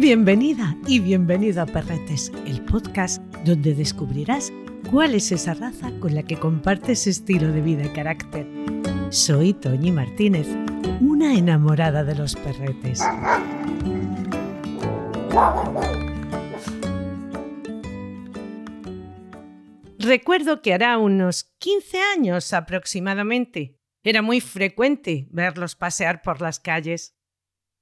Bienvenida y bienvenido a Perretes, el podcast donde descubrirás cuál es esa raza con la que compartes estilo de vida y carácter. Soy Toñi Martínez, una enamorada de los perretes. Recuerdo que hará unos 15 años aproximadamente. Era muy frecuente verlos pasear por las calles.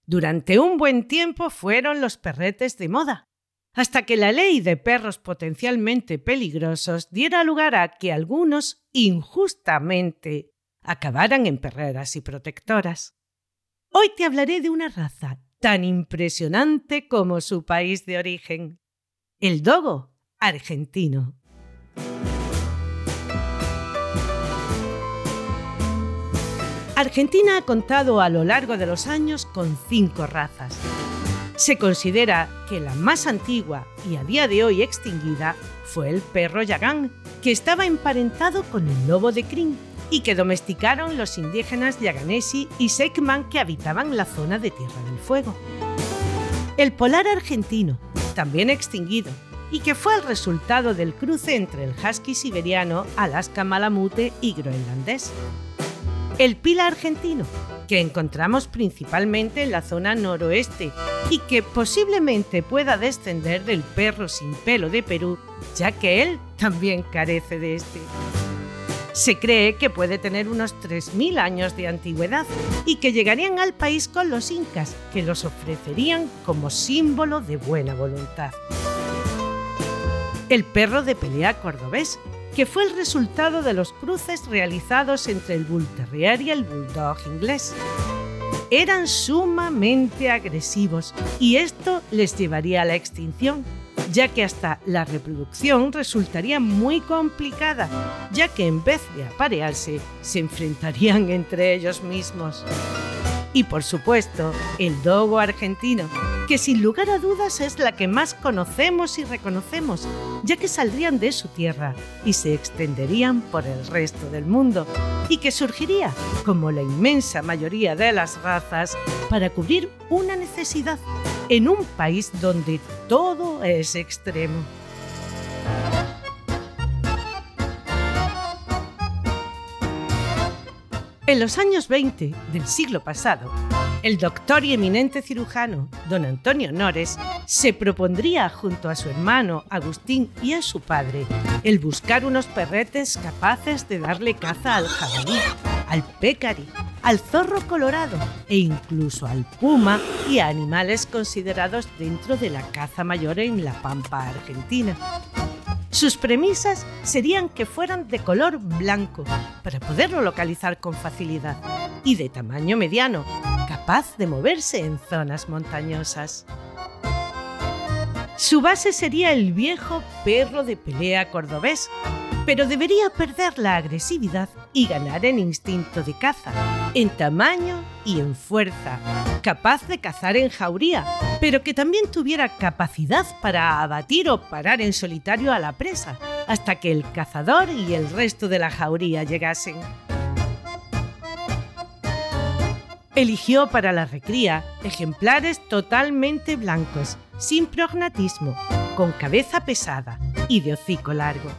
Durante un buen tiempo fueron los perretes de moda, hasta que la ley de perros potencialmente peligrosos diera lugar a que algunos, injustamente, acabaran en perreras y protectoras. Hoy te hablaré de una raza tan impresionante como su país de origen, el dogo argentino. Argentina ha contado a lo largo de los años con cinco razas. Se considera que la más antigua y a día de hoy extinguida fue el perro yagán, que estaba emparentado con el lobo de Crin y que domesticaron los indígenas yaganesi y Sekman que habitaban la zona de Tierra del Fuego. El polar argentino, también extinguido, y que fue el resultado del cruce entre el husky siberiano, Alaska malamute y groenlandés. El pila argentino, que encontramos principalmente en la zona noroeste y que posiblemente pueda descender del perro sin pelo de Perú, ya que él también carece de este. Se cree que puede tener unos 3.000 años de antigüedad y que llegarían al país con los incas, que los ofrecerían como símbolo de buena voluntad. El perro de pelea cordobés, que fue el resultado de los cruces realizados entre el Bull Terrier y el Bulldog inglés. Eran sumamente agresivos y esto les llevaría a la extinción, ya que hasta la reproducción resultaría muy complicada, ya que en vez de aparearse, se enfrentarían entre ellos mismos. Y por supuesto, el dogo argentino, que sin lugar a dudas es la que más conocemos y reconocemos, ya que saldrían de su tierra y se extenderían por el resto del mundo, y que surgiría, como la inmensa mayoría de las razas, para cubrir una necesidad en un país donde todo es extremo. En los años 20 del siglo pasado, el doctor y eminente cirujano, don Antonio Nores, se propondría junto a su hermano Agustín y a su padre el buscar unos perretes capaces de darle caza al jabalí, al pécari, al zorro colorado e incluso al puma y a animales considerados dentro de la caza mayor en la pampa argentina. Sus premisas serían que fueran de color blanco para poderlo localizar con facilidad y de tamaño mediano capaz de moverse en zonas montañosas. Su base sería el viejo perro de pelea cordobés, pero debería perder la agresividad y ganar en instinto de caza, en tamaño y en fuerza, capaz de cazar en jauría, pero que también tuviera capacidad para abatir o parar en solitario a la presa, hasta que el cazador y el resto de la jauría llegasen. Eligió para la recría ejemplares totalmente blancos, sin prognatismo, con cabeza pesada y de hocico largo.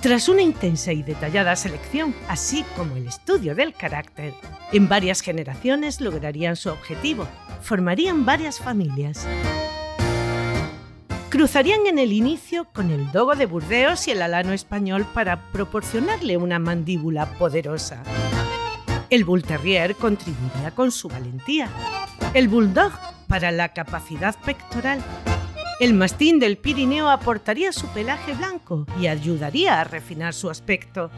Tras una intensa y detallada selección, así como el estudio del carácter, en varias generaciones lograrían su objetivo, formarían varias familias. Cruzarían en el inicio con el dogo de Burdeos y el alano español para proporcionarle una mandíbula poderosa. El Bull Terrier contribuiría con su valentía. El Bulldog para la capacidad pectoral. El mastín del Pirineo aportaría su pelaje blanco y ayudaría a refinar su aspecto.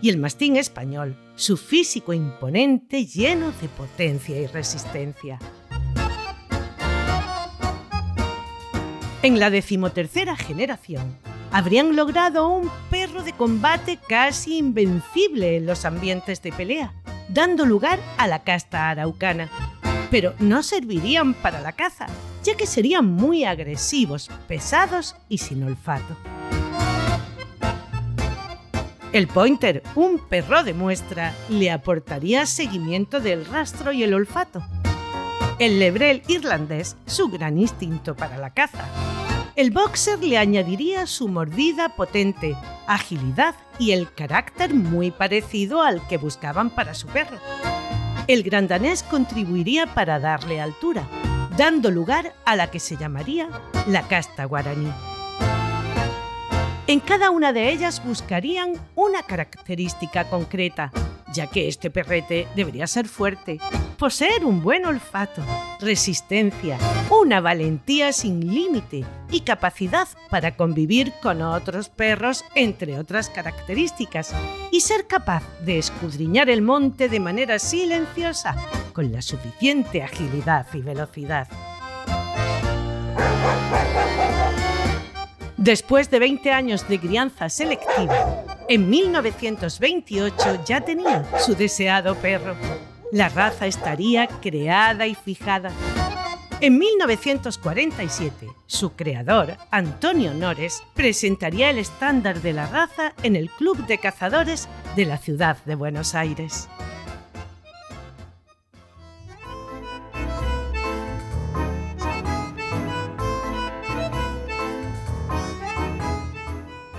Y el mastín español, su físico imponente lleno de potencia y resistencia. En la decimotercera generación, habrían logrado un perro de combate casi invencible en los ambientes de pelea, dando lugar a la casta araucana. Pero no servirían para la caza, ya que serían muy agresivos, pesados y sin olfato. El pointer, un perro de muestra, le aportaría seguimiento del rastro y el olfato. el lebrel irlandés su gran instinto para la caza. El boxer le añadiría su mordida potente, agilidad y el carácter muy parecido al que buscaban para su perro. El gran danés contribuiría para darle altura, dando lugar a la que se llamaría la casta guaraní. En cada una de ellas buscarían una característica concreta, ya que este perrete debería ser fuerte, poseer un buen olfato, resistencia, una valentía sin límite y capacidad para convivir con otros perros, entre otras características, y ser capaz de escudriñar el monte de manera silenciosa, con la suficiente agilidad y velocidad. Después de 20 años de crianza selectiva, en 1928 ya tenía su deseado perro. La raza estaría creada y fijada. En 1947, su creador, Antonio Nores, presentaría el estándar de la raza en el Club de Cazadores de la ciudad de Buenos Aires.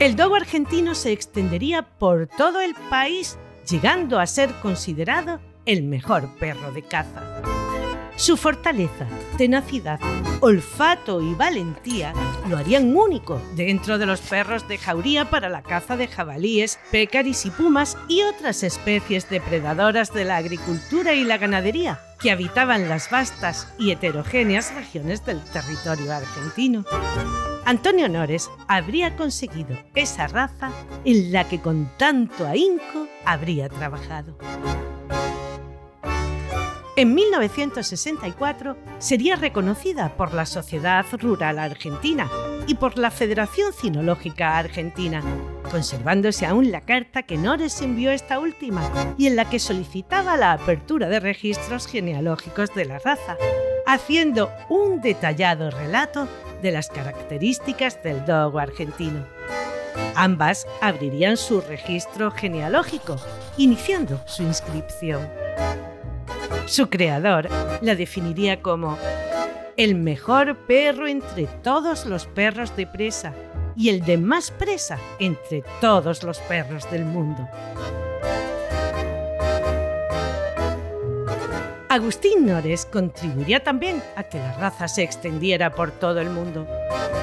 El dogo argentino se extendería por todo el país, llegando a ser considerado el mejor perro de caza. Su fortaleza, tenacidad, olfato y valentía lo harían único dentro de los perros de jauría para la caza de jabalíes, pécaris y pumas y otras especies depredadoras de la agricultura y la ganadería que habitaban las vastas y heterogéneas regiones del territorio argentino. Antonio Nores habría conseguido esa raza en la que con tanto ahínco habría trabajado. En 1964 sería reconocida por la Sociedad Rural Argentina y por la Federación Cinológica Argentina, conservándose aún la carta que Nores envió esta última y en la que solicitaba la apertura de registros genealógicos de la raza, haciendo un detallado relato de las características del dogo argentino. Ambas abrirían su registro genealógico, iniciando su inscripción. Su creador la definiría como el mejor perro entre todos los perros de presa y el de más presa entre todos los perros del mundo. Agustín Nores contribuiría también a que la raza se extendiera por todo el mundo.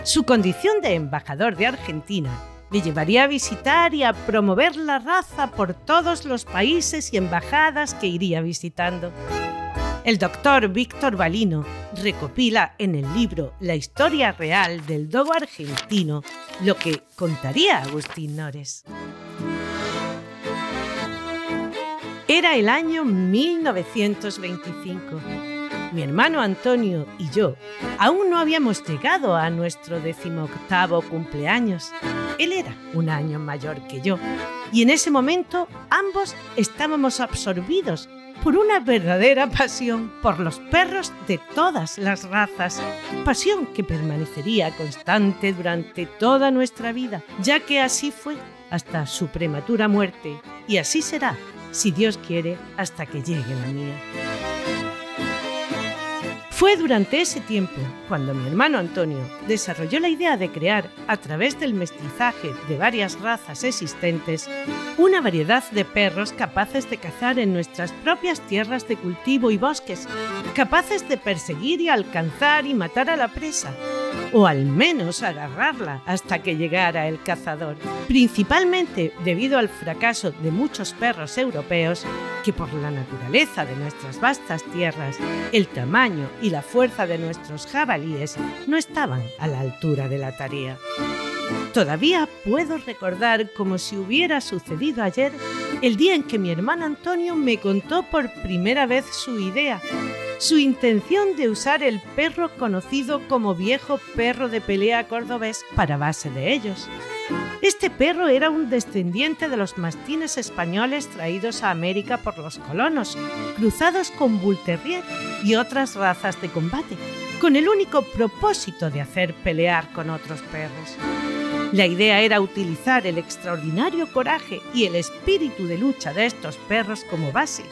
Su condición de embajador de Argentina le llevaría a visitar y a promover la raza por todos los países y embajadas que iría visitando. El doctor Víctor Balino recopila en el libro La historia real del dogo argentino lo que contaría Agustín Nores. Era el año 1925. Mi hermano Antonio y yo aún no habíamos llegado a nuestro decimoctavo cumpleaños. Él era un año mayor que yo y en ese momento ambos estábamos absorbidos por una verdadera pasión por los perros de todas las razas, pasión que permanecería constante durante toda nuestra vida, ya que así fue hasta su prematura muerte y así será si Dios quiere, hasta que llegue la mía. Fue durante ese tiempo cuando mi hermano Antonio desarrolló la idea de crear, a través del mestizaje de varias razas existentes, una variedad de perros capaces de cazar en nuestras propias tierras de cultivo y bosques, capaces de perseguir y alcanzar y matar a la presa, o al menos agarrarla hasta que llegara el cazador, principalmente debido al fracaso de muchos perros europeos que por la naturaleza de nuestras vastas tierras, el tamaño y la fuerza de nuestros jabalíes no estaban a la altura de la tarea. Todavía puedo recordar como si hubiera sucedido ayer el día en que mi hermano Antonio me contó por primera vez su idea su intención de usar el perro conocido como viejo perro de pelea cordobés para base de ellos. Este perro era un descendiente de los mastines españoles traídos a América por los colonos, cruzados con Bull Terrier y otras razas de combate, con el único propósito de hacer pelear con otros perros. La idea era utilizar el extraordinario coraje y el espíritu de lucha de estos perros como base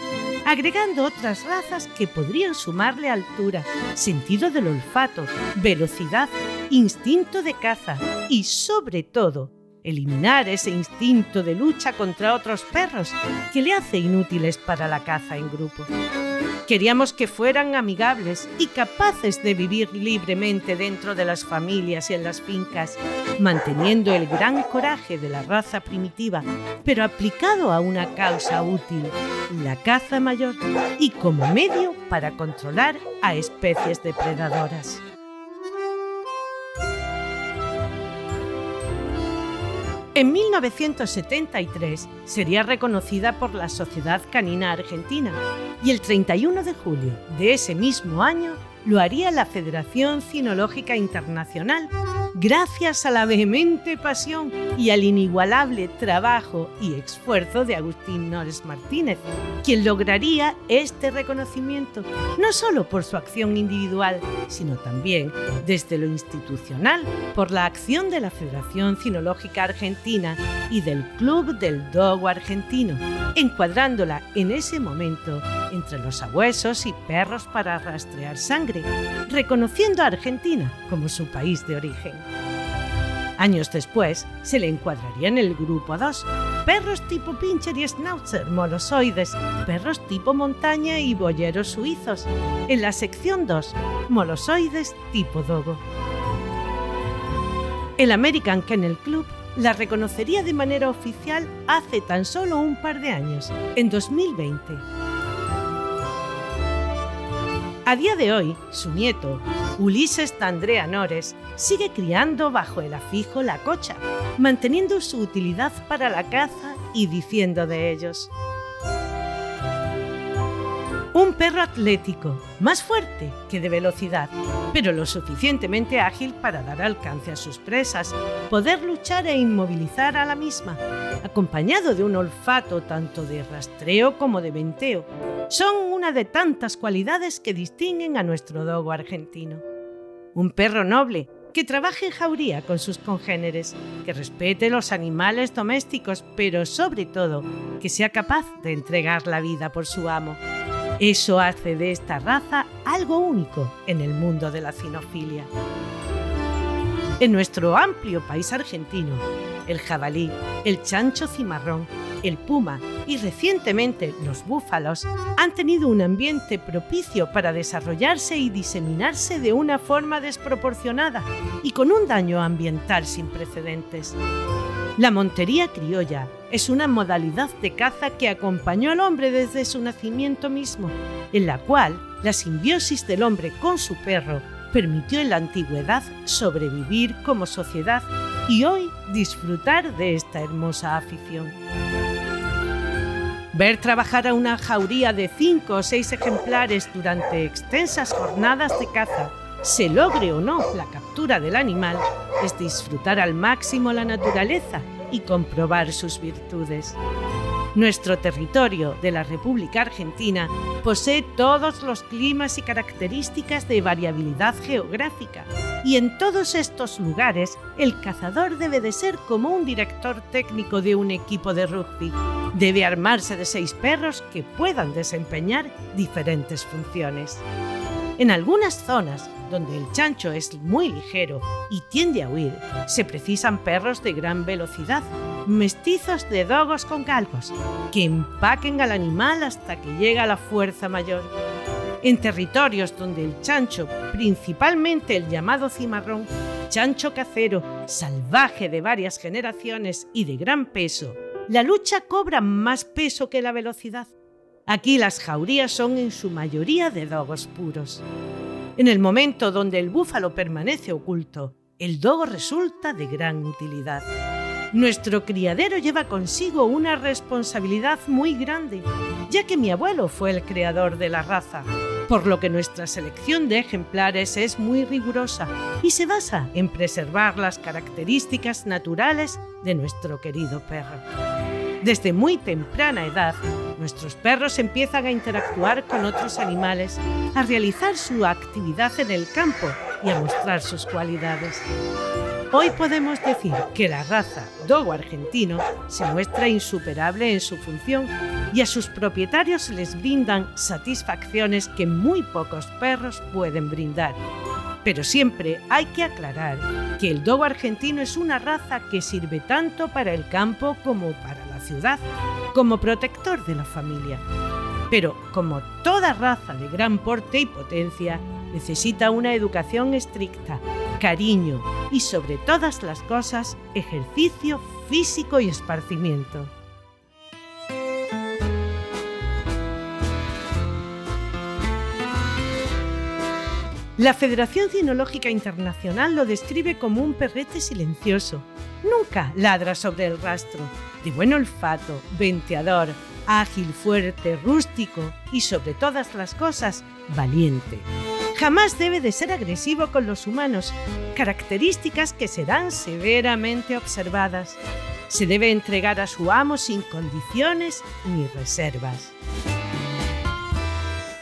agregando otras razas que podrían sumarle altura, sentido del olfato, velocidad, instinto de caza y, sobre todo, eliminar ese instinto de lucha contra otros perros que le hace inútiles para la caza en grupo. Queríamos que fueran amigables y capaces de vivir libremente dentro de las familias y en las fincas, manteniendo el gran coraje de la raza primitiva, pero aplicado a una causa útil, la caza mayor, y como medio para controlar a especies depredadoras. En 1973 sería reconocida por la Sociedad Canina Argentina y el 31 de julio de ese mismo año lo haría la Federación Cinológica Internacional gracias a la vehemente pasión y al inigualable trabajo y esfuerzo de Agustín Nores Martínez, quien lograría este reconocimiento no solo por su acción individual, sino también desde lo institucional, por la acción de la Federación Cinológica Argentina y del Club del Dogo Argentino, encuadrándola en ese momento entre los sabuesos y perros para rastrear sangre, reconociendo a Argentina como su país de origen. Años después, se le encuadraría en el grupo 2, perros tipo pincher y schnauzer molosoides, perros tipo montaña y boyeros suizos. En la sección 2, molosoides tipo dogo. El American Kennel Club la reconocería de manera oficial hace tan solo un par de años, en 2020. A día de hoy, su nieto, Ulises Tandrea Nores, sigue criando bajo el afijo la cocha, manteniendo su utilidad para la caza y diciendo de ellos. Un perro atlético, más fuerte que de velocidad, pero lo suficientemente ágil para dar alcance a sus presas, poder luchar e inmovilizar a la misma, acompañado de un olfato tanto de rastreo como de venteo. Son una de tantas cualidades que distinguen a nuestro dogo argentino. Un perro noble, que trabaje en jauría con sus congéneres, que respete los animales domésticos, pero sobre todo que sea capaz de entregar la vida por su amo eso hace de esta raza algo único en el mundo de la cinofilia. En nuestro amplio país argentino, el jabalí, el chancho cimarrón, el puma y recientemente los búfalos han tenido un ambiente propicio para desarrollarse y diseminarse de una forma desproporcionada y con un daño ambiental sin precedentes. La montería criolla es una modalidad de caza que acompañó al hombre desde su nacimiento mismo, en la cual la simbiosis del hombre con su perro permitió en la antigüedad sobrevivir como sociedad y hoy disfrutar de esta hermosa afición. Ver trabajar a una jauría de cinco o seis ejemplares durante extensas jornadas de caza se logre o no la captura del animal, es disfrutar al máximo la naturaleza y comprobar sus virtudes. Nuestro territorio de la República Argentina posee todos los climas y características de variabilidad geográfica, y en todos estos lugares el cazador debe de ser como un director técnico de un equipo de rugby. Debe armarse de seis perros que puedan desempeñar diferentes funciones. En algunas zonas, donde el chancho es muy ligero y tiende a huir, se precisan perros de gran velocidad, mestizos de dogos con galgos, que empaquen al animal hasta que llega la fuerza mayor. En territorios donde el chancho, principalmente el llamado cimarrón, chancho casero, salvaje de varias generaciones y de gran peso, la lucha cobra más peso que la velocidad. Aquí las jaurías son en su mayoría de dogos puros. En el momento donde el búfalo permanece oculto, el dogo resulta de gran utilidad. Nuestro criadero lleva consigo una responsabilidad muy grande, ya que mi abuelo fue el creador de la raza, por lo que nuestra selección de ejemplares es muy rigurosa y se basa en preservar las características naturales de nuestro querido perro. Desde muy temprana edad, nuestros perros empiezan a interactuar con otros animales, a realizar su actividad en el campo y a mostrar sus cualidades. Hoy podemos decir que la raza dogo argentino se muestra insuperable en su función y a sus propietarios les brindan satisfacciones que muy pocos perros pueden brindar. Pero siempre hay que aclarar que el dogo argentino es una raza que sirve tanto para el campo como para ciudad, como protector de la familia. Pero como toda raza de gran porte y potencia, necesita una educación estricta, cariño y sobre todas las cosas, ejercicio físico y esparcimiento. La Federación Cinológica Internacional lo describe como un perrete silencioso. Nunca ladra sobre el rastro, de buen olfato, venteador, ágil, fuerte, rústico y sobre todas las cosas, valiente. Jamás debe de ser agresivo con los humanos, características que serán severamente observadas. Se debe entregar a su amo sin condiciones ni reservas.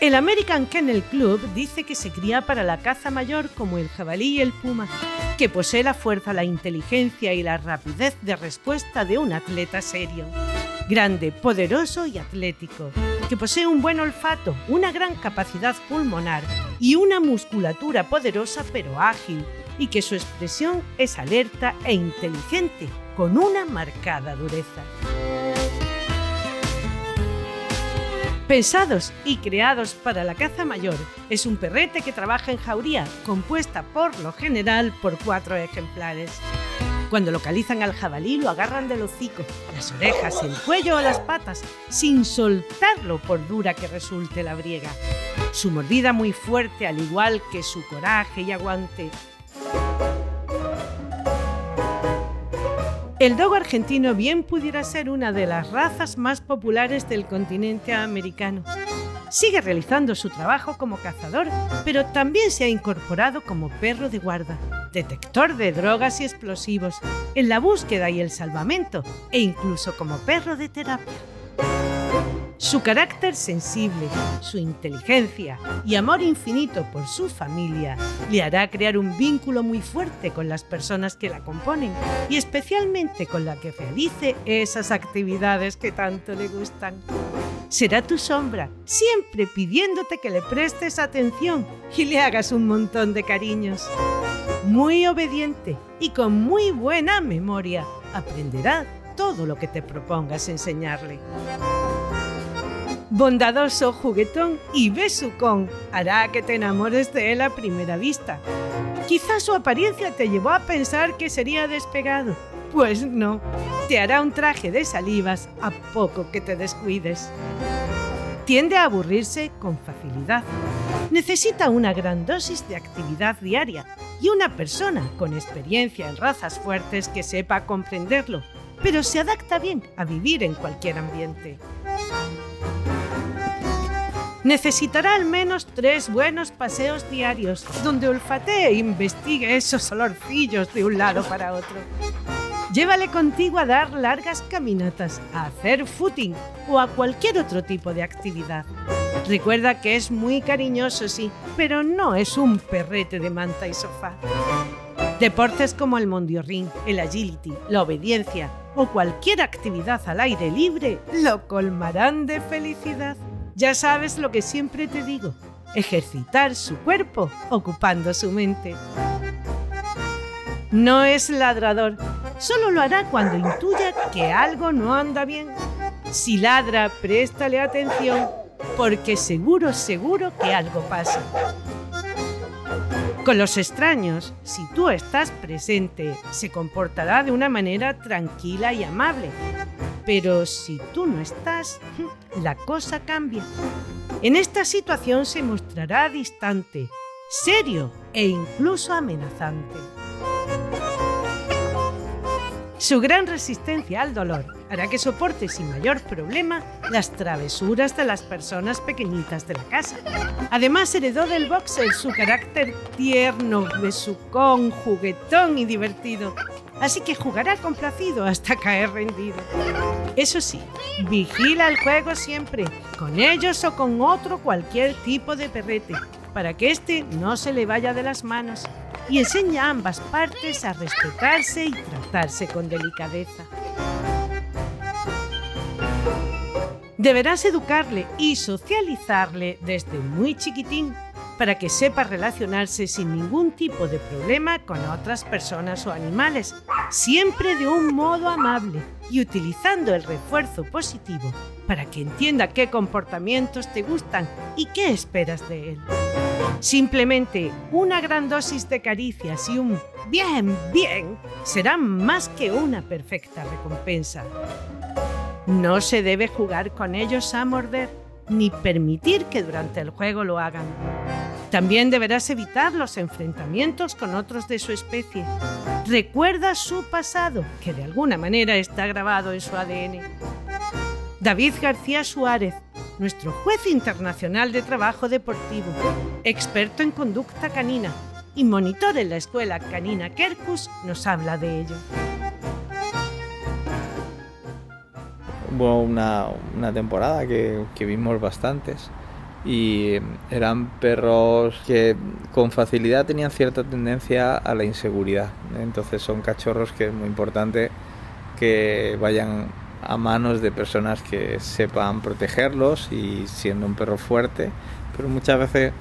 El American Kennel Club dice que se cría para la caza mayor como el jabalí y el puma, que posee la fuerza, la inteligencia y la rapidez de respuesta de un atleta serio. Grande, poderoso y atlético, que posee un buen olfato, una gran capacidad pulmonar y una musculatura poderosa pero ágil, y que su expresión es alerta e inteligente, con una marcada dureza. Pensados y creados para la caza mayor, es un perrete que trabaja en jauría, compuesta por lo general por cuatro ejemplares. Cuando localizan al jabalí lo agarran del hocico, las orejas, el cuello o las patas, sin soltarlo por dura que resulte la briega. Su mordida muy fuerte, al igual que su coraje y aguante, El dogo argentino bien pudiera ser una de las razas más populares del continente americano. Sigue realizando su trabajo como cazador, pero también se ha incorporado como perro de guarda, detector de drogas y explosivos, en la búsqueda y el salvamento, e incluso como perro de terapia. Su carácter sensible, su inteligencia y amor infinito por su familia le hará crear un vínculo muy fuerte con las personas que la componen y especialmente con la que realice esas actividades que tanto le gustan. Será tu sombra, siempre pidiéndote que le prestes atención y le hagas un montón de cariños. Muy obediente y con muy buena memoria, aprenderá todo lo que te propongas enseñarle bondadoso, juguetón y besucón hará que te enamores de él a primera vista. Quizás su apariencia te llevó a pensar que sería despegado. Pues no, te hará un traje de salivas a poco que te descuides. Tiende a aburrirse con facilidad. Necesita una gran dosis de actividad diaria y una persona con experiencia en razas fuertes que sepa comprenderlo, pero se adapta bien a vivir en cualquier ambiente necesitará al menos tres buenos paseos diarios, donde olfatee e investigue esos olorcillos de un lado para otro. Llévale contigo a dar largas caminatas, a hacer footing o a cualquier otro tipo de actividad. Recuerda que es muy cariñoso, sí, pero no es un perrete de manta y sofá. Deportes como el mondiorring, el agility, la obediencia o cualquier actividad al aire libre lo colmarán de felicidad. Ya sabes lo que siempre te digo, ejercitar su cuerpo ocupando su mente. No es ladrador, solo lo hará cuando intuya que algo no anda bien. Si ladra, préstale atención, porque seguro, seguro que algo pasa. Con los extraños, si tú estás presente, se comportará de una manera tranquila y amable, pero si tú no estás, la cosa cambia. En esta situación se mostrará distante, serio e incluso amenazante. Su gran resistencia al dolor hará que soporte sin mayor problema las travesuras de las personas pequeñitas de la casa. Además, heredó del boxer su carácter tierno, besucón, juguetón y divertido. Así que jugará complacido hasta caer rendido. Eso sí, vigila el juego siempre, con ellos o con otro cualquier tipo de perrete, para que éste no se le vaya de las manos y enseña a ambas partes a respetarse y tratarse con delicadeza. Deberás educarle y socializarle desde muy chiquitín para que sepa relacionarse sin ningún tipo de problema con otras personas o animales, siempre de un modo amable y utilizando el refuerzo positivo para que entienda qué comportamientos te gustan y qué esperas de él. Simplemente una gran dosis de caricias y un bien, bien serán más que una perfecta recompensa. No se debe jugar con ellos a morder ni permitir que durante el juego lo hagan. También deberás evitar los enfrentamientos con otros de su especie. Recuerda su pasado, que de alguna manera está grabado en su ADN. David García Suárez, nuestro juez internacional de trabajo deportivo, experto en conducta canina y monitor en la escuela canina Kerkus, nos habla de ello. Hubo una, temporada que, vimos bastantes y eran perros que con facilidad tenían cierta tendencia a la inseguridad. Entonces son cachorros que es muy importante que vayan a manos de personas que sepan protegerlos y siendo un perro fuerte, pero muchas veces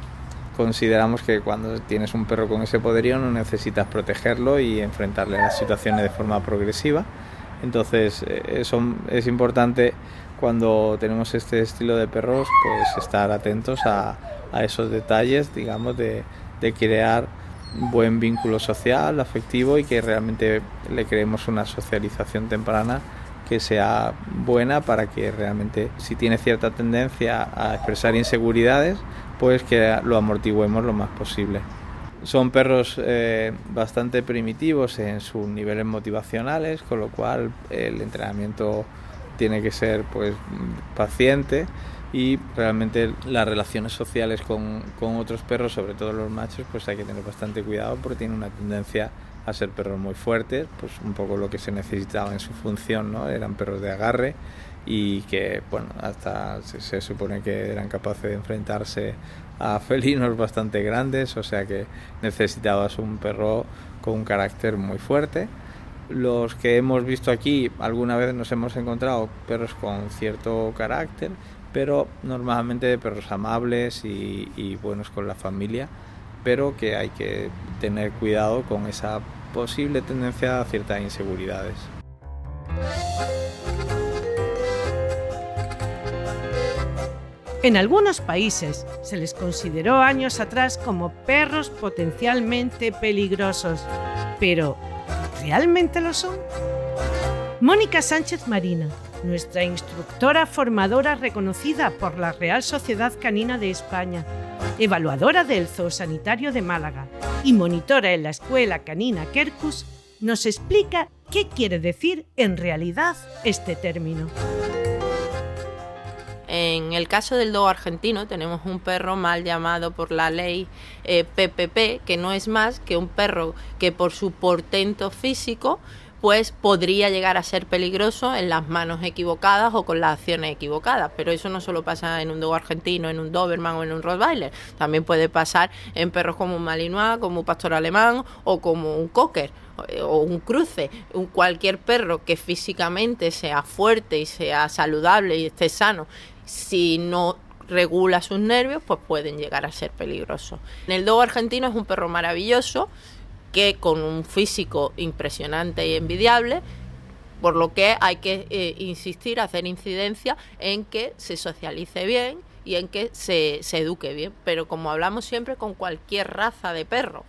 consideramos que cuando tienes un perro con ese poderío no necesitas protegerlo y enfrentarle a las situaciones de forma progresiva entonces eh, es importante cuando tenemos este estilo de perros pues estar atentos a, esos detalles, digamos, de crear buen vínculo social, afectivo y que realmente le creemos una socialización temprana que sea buena para que realmente si tiene cierta tendencia a expresar inseguridades, pues que lo amortiguemos lo más posible. Son perros eh, bastante primitivos en sus niveles motivacionales, con lo cual el entrenamiento tiene que ser pues paciente y realmente las relaciones sociales con, otros perros, sobre todo los machos, pues hay que tener bastante cuidado porque tienen una tendencia a ser perros muy fuertes, pues un poco lo que se necesitaba en su función, ¿no? Eran perros de agarre y que, bueno, hasta se supone que eran capaces de enfrentarse a felinos bastante grandes, o sea que necesitabas un perro con un carácter muy fuerte. Los que hemos visto aquí, alguna vez nos hemos encontrado perros con cierto carácter, pero normalmente perros amables y, buenos con la familia, pero que hay que tener cuidado con esa posible tendencia a ciertas inseguridades. En algunos países se les consideró años atrás como perros potencialmente peligrosos, pero ¿realmente lo son? Mónica Sánchez Marina, nuestra instructora formadora reconocida por la Real Sociedad Canina de España, evaluadora del Zoosanitario de Málaga y monitora en la Escuela Canina Kerkus, nos explica qué quiere decir en realidad este término. En el caso del dogo argentino tenemos un perro mal llamado por la ley PPP, eh, que no es más que un perro que por su portento físico pues podría llegar a ser peligroso en las manos equivocadas o con las acciones equivocadas. Pero eso no solo pasa en un dogo argentino, en un Doberman o en un Rottweiler. También puede pasar en perros como un Malinois, como un pastor alemán o como un Cocker o un cruce, un cualquier perro que físicamente sea fuerte y sea saludable y esté sano si no regula sus nervios, pues pueden llegar a ser peligrosos. El dogo argentino es un perro maravilloso que con un físico impresionante y envidiable, por lo que hay que eh, insistir, hacer incidencia en que se socialice bien y en que se, se eduque bien. Pero como hablamos siempre con cualquier raza de perro,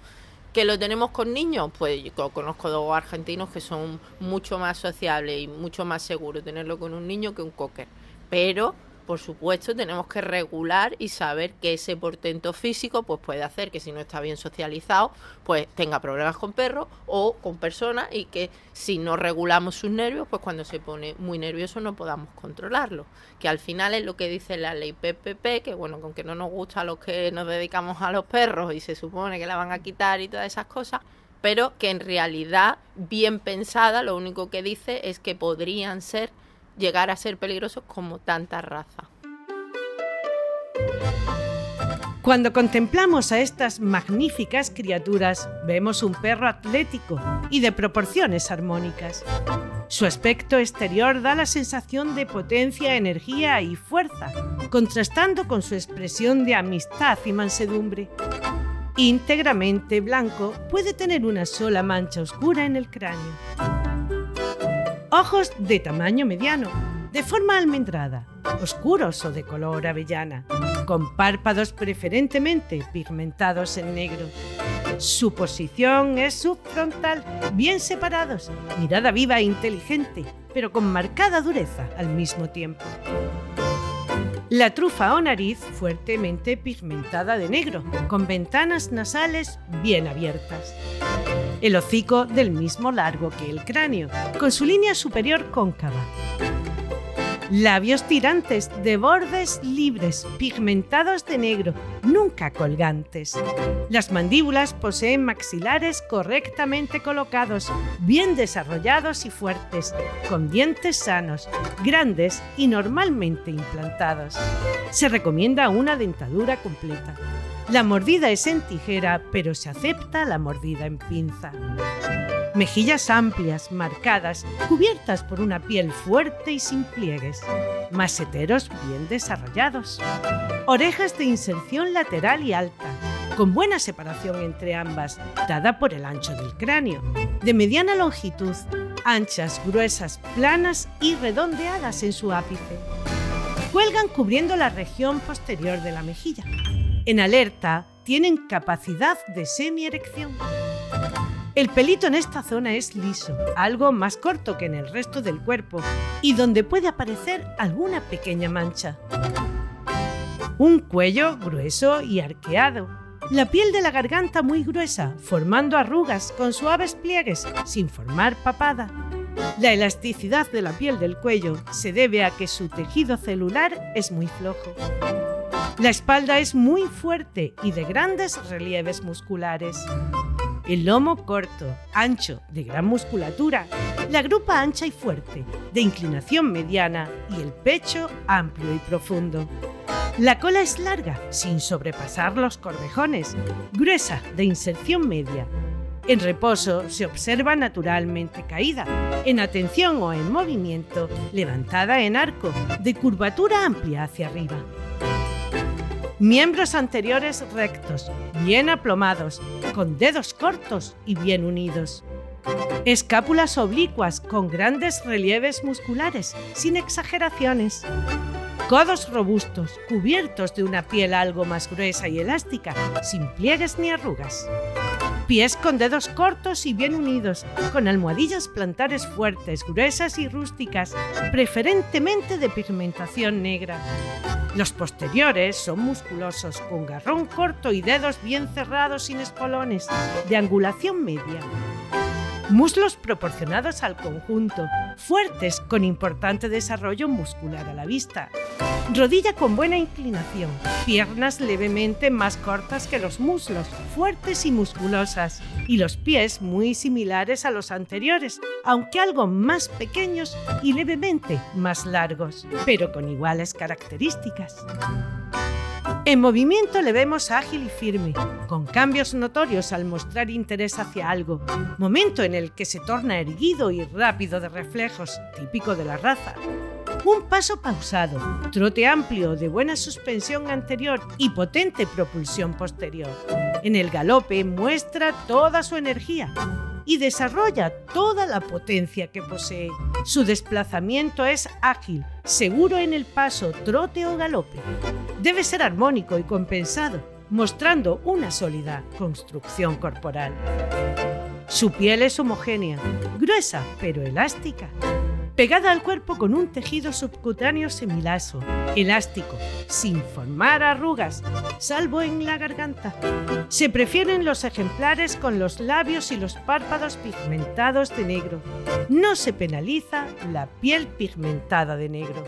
que lo tenemos con niños, pues yo conozco dos argentinos que son mucho más sociables y mucho más seguros tenerlo con un niño que un cocker. Pero por supuesto, tenemos que regular y saber que ese portento físico pues puede hacer que si no está bien socializado, pues tenga problemas con perros o con personas y que si no regulamos sus nervios, pues cuando se pone muy nervioso no podamos controlarlo. Que al final es lo que dice la ley PPP, que bueno, con que no nos gusta a los que nos dedicamos a los perros y se supone que la van a quitar y todas esas cosas, pero que en realidad, bien pensada, lo único que dice es que podrían ser llegar a ser peligrosos como tanta raza. Cuando contemplamos a estas magníficas criaturas, vemos un perro atlético y de proporciones armónicas. Su aspecto exterior da la sensación de potencia, energía y fuerza, contrastando con su expresión de amistad y mansedumbre. Íntegramente blanco, puede tener una sola mancha oscura en el cráneo. Ojos de tamaño mediano, de forma almendrada, oscuros o de color avellana, con párpados preferentemente pigmentados en negro. Su posición es subfrontal, bien separados, mirada viva e inteligente, pero con marcada dureza al mismo tiempo. La trufa o nariz fuertemente pigmentada de negro, con ventanas nasales bien abiertas. El hocico del mismo largo que el cráneo, con su línea superior cóncava Labios tirantes de bordes libres, pigmentados de negro, nunca colgantes. Las mandíbulas poseen maxilares correctamente colocados, bien desarrollados y fuertes, con dientes sanos, grandes y normalmente implantados. Se recomienda una dentadura completa. La mordida es en tijera, pero se acepta la mordida en pinza. Mejillas amplias, marcadas, cubiertas por una piel fuerte y sin pliegues. Maseteros bien desarrollados. Orejas de inserción lateral y alta, con buena separación entre ambas, dada por el ancho del cráneo. De mediana longitud, anchas, gruesas, planas y redondeadas en su ápice. Cuelgan cubriendo la región posterior de la mejilla. En alerta, tienen capacidad de semierección. El pelito en esta zona es liso, algo más corto que en el resto del cuerpo y donde puede aparecer alguna pequeña mancha. Un cuello grueso y arqueado. La piel de la garganta muy gruesa, formando arrugas con suaves pliegues, sin formar papada. La elasticidad de la piel del cuello se debe a que su tejido celular es muy flojo. La espalda es muy fuerte y de grandes relieves musculares el lomo corto, ancho, de gran musculatura, la grupa ancha y fuerte, de inclinación mediana y el pecho amplio y profundo. La cola es larga, sin sobrepasar los corvejones, gruesa, de inserción media. En reposo se observa naturalmente caída, en atención o en movimiento, levantada en arco, de curvatura amplia hacia arriba. Miembros anteriores rectos, bien aplomados, con dedos cortos y bien unidos. Escápulas oblicuas con grandes relieves musculares, sin exageraciones. Codos robustos, cubiertos de una piel algo más gruesa y elástica, sin pliegues ni arrugas. Pies con dedos cortos y bien unidos, con almohadillas plantares fuertes, gruesas y rústicas, preferentemente de pigmentación negra. Los posteriores son musculosos, con garrón corto y dedos bien cerrados sin espolones, de angulación media. Muslos proporcionados al conjunto, fuertes con importante desarrollo muscular a la vista. Rodilla con buena inclinación, piernas levemente más cortas que los muslos, fuertes y musculosas, y los pies muy similares a los anteriores, aunque algo más pequeños y levemente más largos, pero con iguales características. En movimiento le vemos ágil y firme, con cambios notorios al mostrar interés hacia algo, momento en el que se torna erguido y rápido de reflejos, típico de la raza. Un paso pausado, trote amplio de buena suspensión anterior y potente propulsión posterior. En el galope muestra toda su energía, y desarrolla toda la potencia que posee. Su desplazamiento es ágil, seguro en el paso, trote o galope. Debe ser armónico y compensado, mostrando una sólida construcción corporal. Su piel es homogénea, gruesa pero elástica pegada al cuerpo con un tejido subcutáneo semilaso, elástico, sin formar arrugas, salvo en la garganta. Se prefieren los ejemplares con los labios y los párpados pigmentados de negro. No se penaliza la piel pigmentada de negro.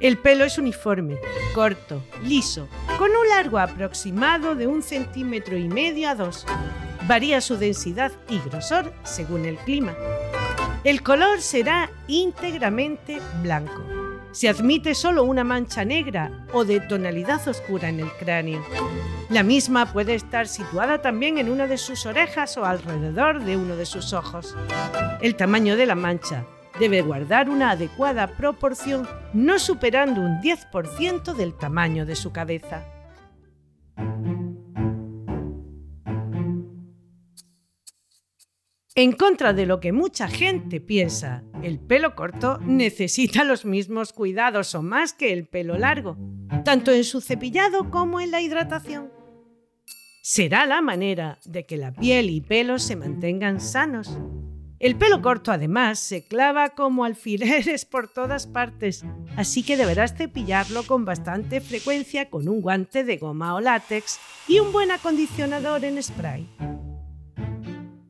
El pelo es uniforme, corto, liso, con un largo aproximado de un centímetro y medio a dos. Varía su densidad y grosor según el clima. El color será íntegramente blanco. Se admite solo una mancha negra o de tonalidad oscura en el cráneo. La misma puede estar situada también en una de sus orejas o alrededor de uno de sus ojos. El tamaño de la mancha debe guardar una adecuada proporción, no superando un 10% del tamaño de su cabeza. En contra de lo que mucha gente piensa, el pelo corto necesita los mismos cuidados o más que el pelo largo, tanto en su cepillado como en la hidratación. Será la manera de que la piel y pelo se mantengan sanos. El pelo corto además se clava como alfileres por todas partes, así que deberás cepillarlo con bastante frecuencia con un guante de goma o látex y un buen acondicionador en spray.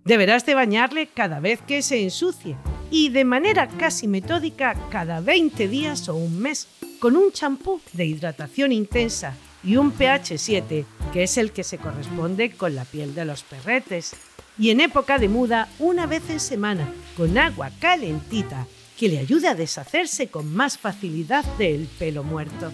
Deberás de bañarle cada vez que se ensucie y de manera casi metódica cada 20 días o un mes con un champú de hidratación intensa y un pH 7, que es el que se corresponde con la piel de los perretes. Y en época de muda, una vez en semana, con agua calentita, que le ayude a deshacerse con más facilidad del pelo muerto.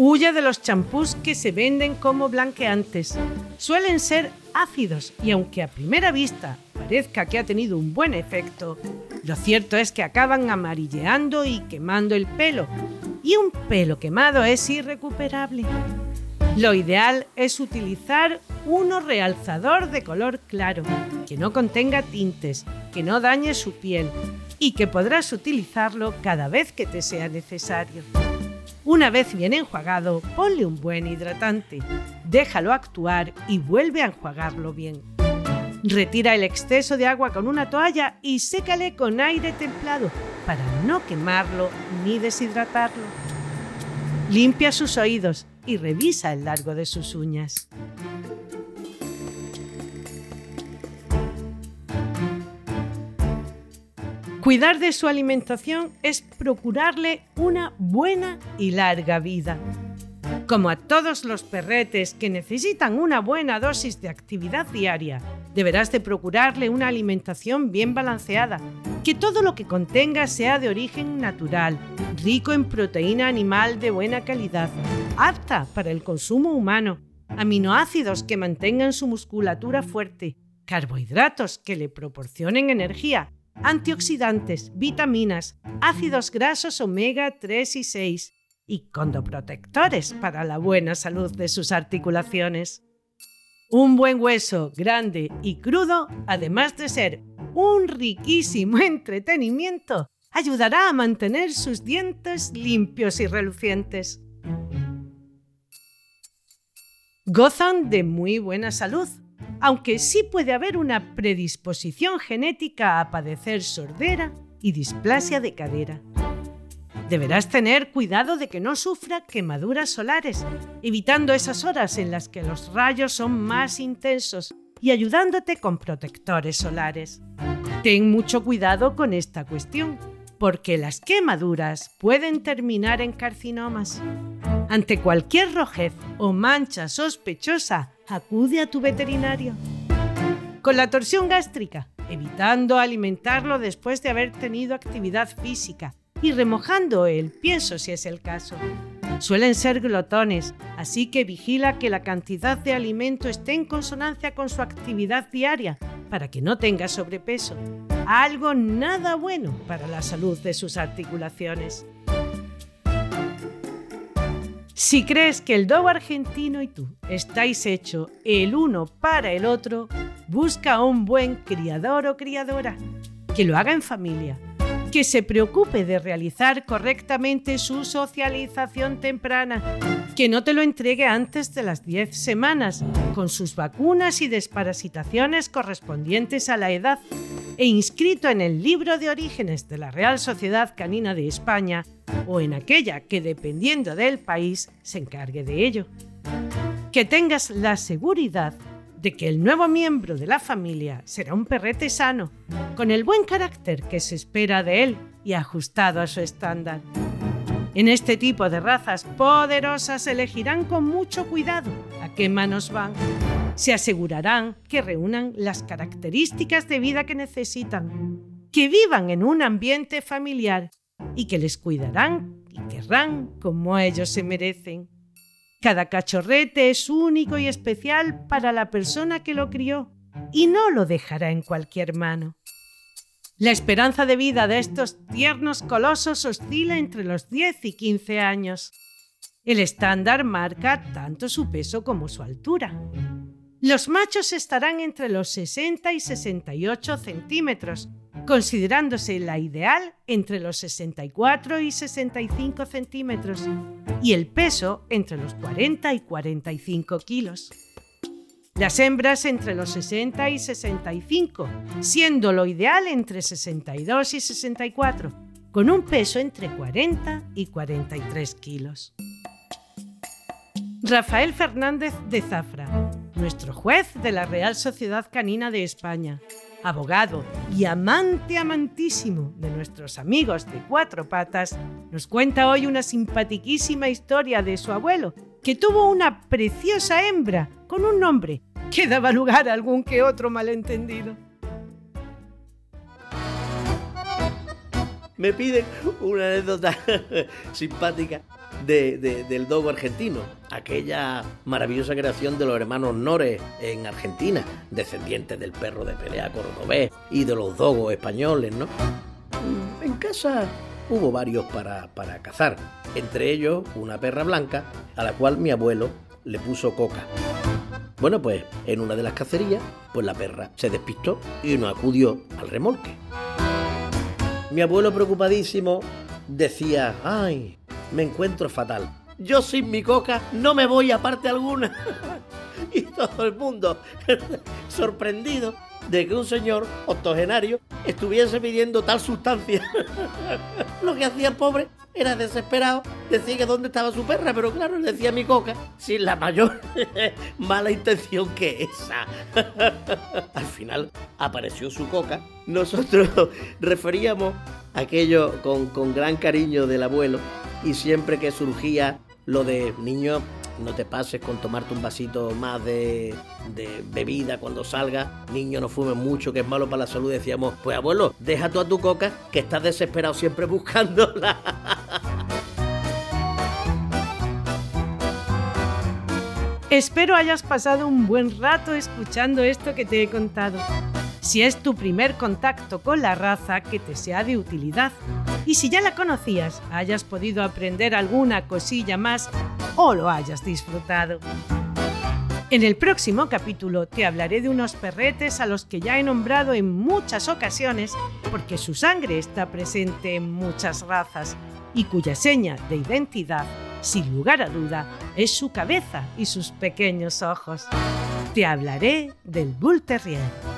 Huye de los champús que se venden como blanqueantes. Suelen ser ácidos y aunque a primera vista parezca que ha tenido un buen efecto, lo cierto es que acaban amarilleando y quemando el pelo. Y un pelo quemado es irrecuperable. Lo ideal es utilizar uno realzador de color claro, que no contenga tintes, que no dañe su piel y que podrás utilizarlo cada vez que te sea necesario. Una vez bien enjuagado, ponle un buen hidratante, déjalo actuar y vuelve a enjuagarlo bien. Retira el exceso de agua con una toalla y sécale con aire templado para no quemarlo ni deshidratarlo. Limpia sus oídos y revisa el largo de sus uñas. Cuidar de su alimentación es procurarle una buena y larga vida. Como a todos los perretes que necesitan una buena dosis de actividad diaria, deberás de procurarle una alimentación bien balanceada, que todo lo que contenga sea de origen natural, rico en proteína animal de buena calidad, apta para el consumo humano, aminoácidos que mantengan su musculatura fuerte, carbohidratos que le proporcionen energía antioxidantes, vitaminas, ácidos grasos omega 3 y 6 y condoprotectores para la buena salud de sus articulaciones. Un buen hueso grande y crudo, además de ser un riquísimo entretenimiento, ayudará a mantener sus dientes limpios y relucientes. Gozan de muy buena salud aunque sí puede haber una predisposición genética a padecer sordera y displasia de cadera. Deberás tener cuidado de que no sufra quemaduras solares, evitando esas horas en las que los rayos son más intensos y ayudándote con protectores solares. Ten mucho cuidado con esta cuestión, porque las quemaduras pueden terminar en carcinomas. Ante cualquier rojez o mancha sospechosa, acude a tu veterinario. Con la torsión gástrica, evitando alimentarlo después de haber tenido actividad física y remojando el pienso si es el caso. Suelen ser glotones, así que vigila que la cantidad de alimento esté en consonancia con su actividad diaria para que no tenga sobrepeso. Algo nada bueno para la salud de sus articulaciones. Si crees que el dogo argentino y tú estáis hecho el uno para el otro, busca un buen criador o criadora que lo haga en familia, que se preocupe de realizar correctamente su socialización temprana, que no te lo entregue antes de las 10 semanas, con sus vacunas y desparasitaciones correspondientes a la edad, e inscrito en el libro de orígenes de la Real Sociedad Canina de España o en aquella que dependiendo del país se encargue de ello. Que tengas la seguridad de que el nuevo miembro de la familia será un perrete sano, con el buen carácter que se espera de él y ajustado a su estándar. En este tipo de razas poderosas elegirán con mucho cuidado a qué manos van. Se asegurarán que reúnan las características de vida que necesitan que vivan en un ambiente familiar y que les cuidarán y querrán como ellos se merecen. Cada cachorrete es único y especial para la persona que lo crió y no lo dejará en cualquier mano. La esperanza de vida de estos tiernos colosos oscila entre los 10 y 15 años. El estándar marca tanto su peso como su altura. Los machos estarán entre los 60 y 68 centímetros, considerándose la ideal entre los 64 y 65 centímetros y el peso entre los 40 y 45 kilos. Las hembras entre los 60 y 65, siendo lo ideal entre 62 y 64, con un peso entre 40 y 43 kilos. Rafael Fernández de Zafra, nuestro juez de la Real Sociedad Canina de España, abogado y amante amantísimo de nuestros amigos de cuatro patas, nos cuenta hoy una simpatiquísima historia de su abuelo, que tuvo una preciosa hembra con un nombre que daba lugar a algún que otro malentendido. Me piden una anécdota simpática del dogo argentino, aquella maravillosa creación de los hermanos Nores en Argentina, descendientes del perro de pelea cordobés y de los dogos españoles, ¿no? Mm, en casa hubo varios para, para cazar, entre ellos una perra blanca a la cual mi abuelo le puso coca. Bueno, pues en una de las cacerías, pues la perra se despistó y no acudió al remolque. Mi abuelo preocupadísimo decía, ay, me encuentro fatal. Yo sin mi coca no me voy a parte alguna. y todo el mundo sorprendido de que un señor octogenario estuviese pidiendo tal sustancia. Lo que hacía el pobre era desesperado, decía que dónde estaba su perra, pero claro, le decía mi coca, sin la mayor mala intención que esa. Al final apareció su coca. Nosotros referíamos aquello con, con gran cariño del abuelo y siempre que surgía lo de niño, no te pases con tomarte un vasito más de, de, bebida cuando salga, niño no fumes mucho, que es malo para la salud, decíamos, pues abuelo, deja tú a tu coca, que estás desesperado siempre buscándola. Espero hayas pasado un buen rato escuchando esto que te he contado. Si es tu primer contacto con la raza, que te sea de utilidad. Y si ya la conocías, hayas podido aprender alguna cosilla más o lo hayas disfrutado. En el próximo capítulo te hablaré de unos perretes a los que ya he nombrado en muchas ocasiones porque su sangre está presente en muchas razas y cuya seña de identidad, sin lugar a duda, es su cabeza y sus pequeños ojos. Te hablaré del Bull Terrier.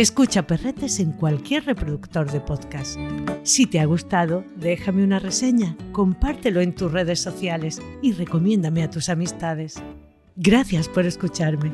Escucha Perretes en cualquier reproductor de podcast. Si te ha gustado, déjame una reseña, compártelo en tus redes sociales y recomiéndame a tus amistades. Gracias por escucharme.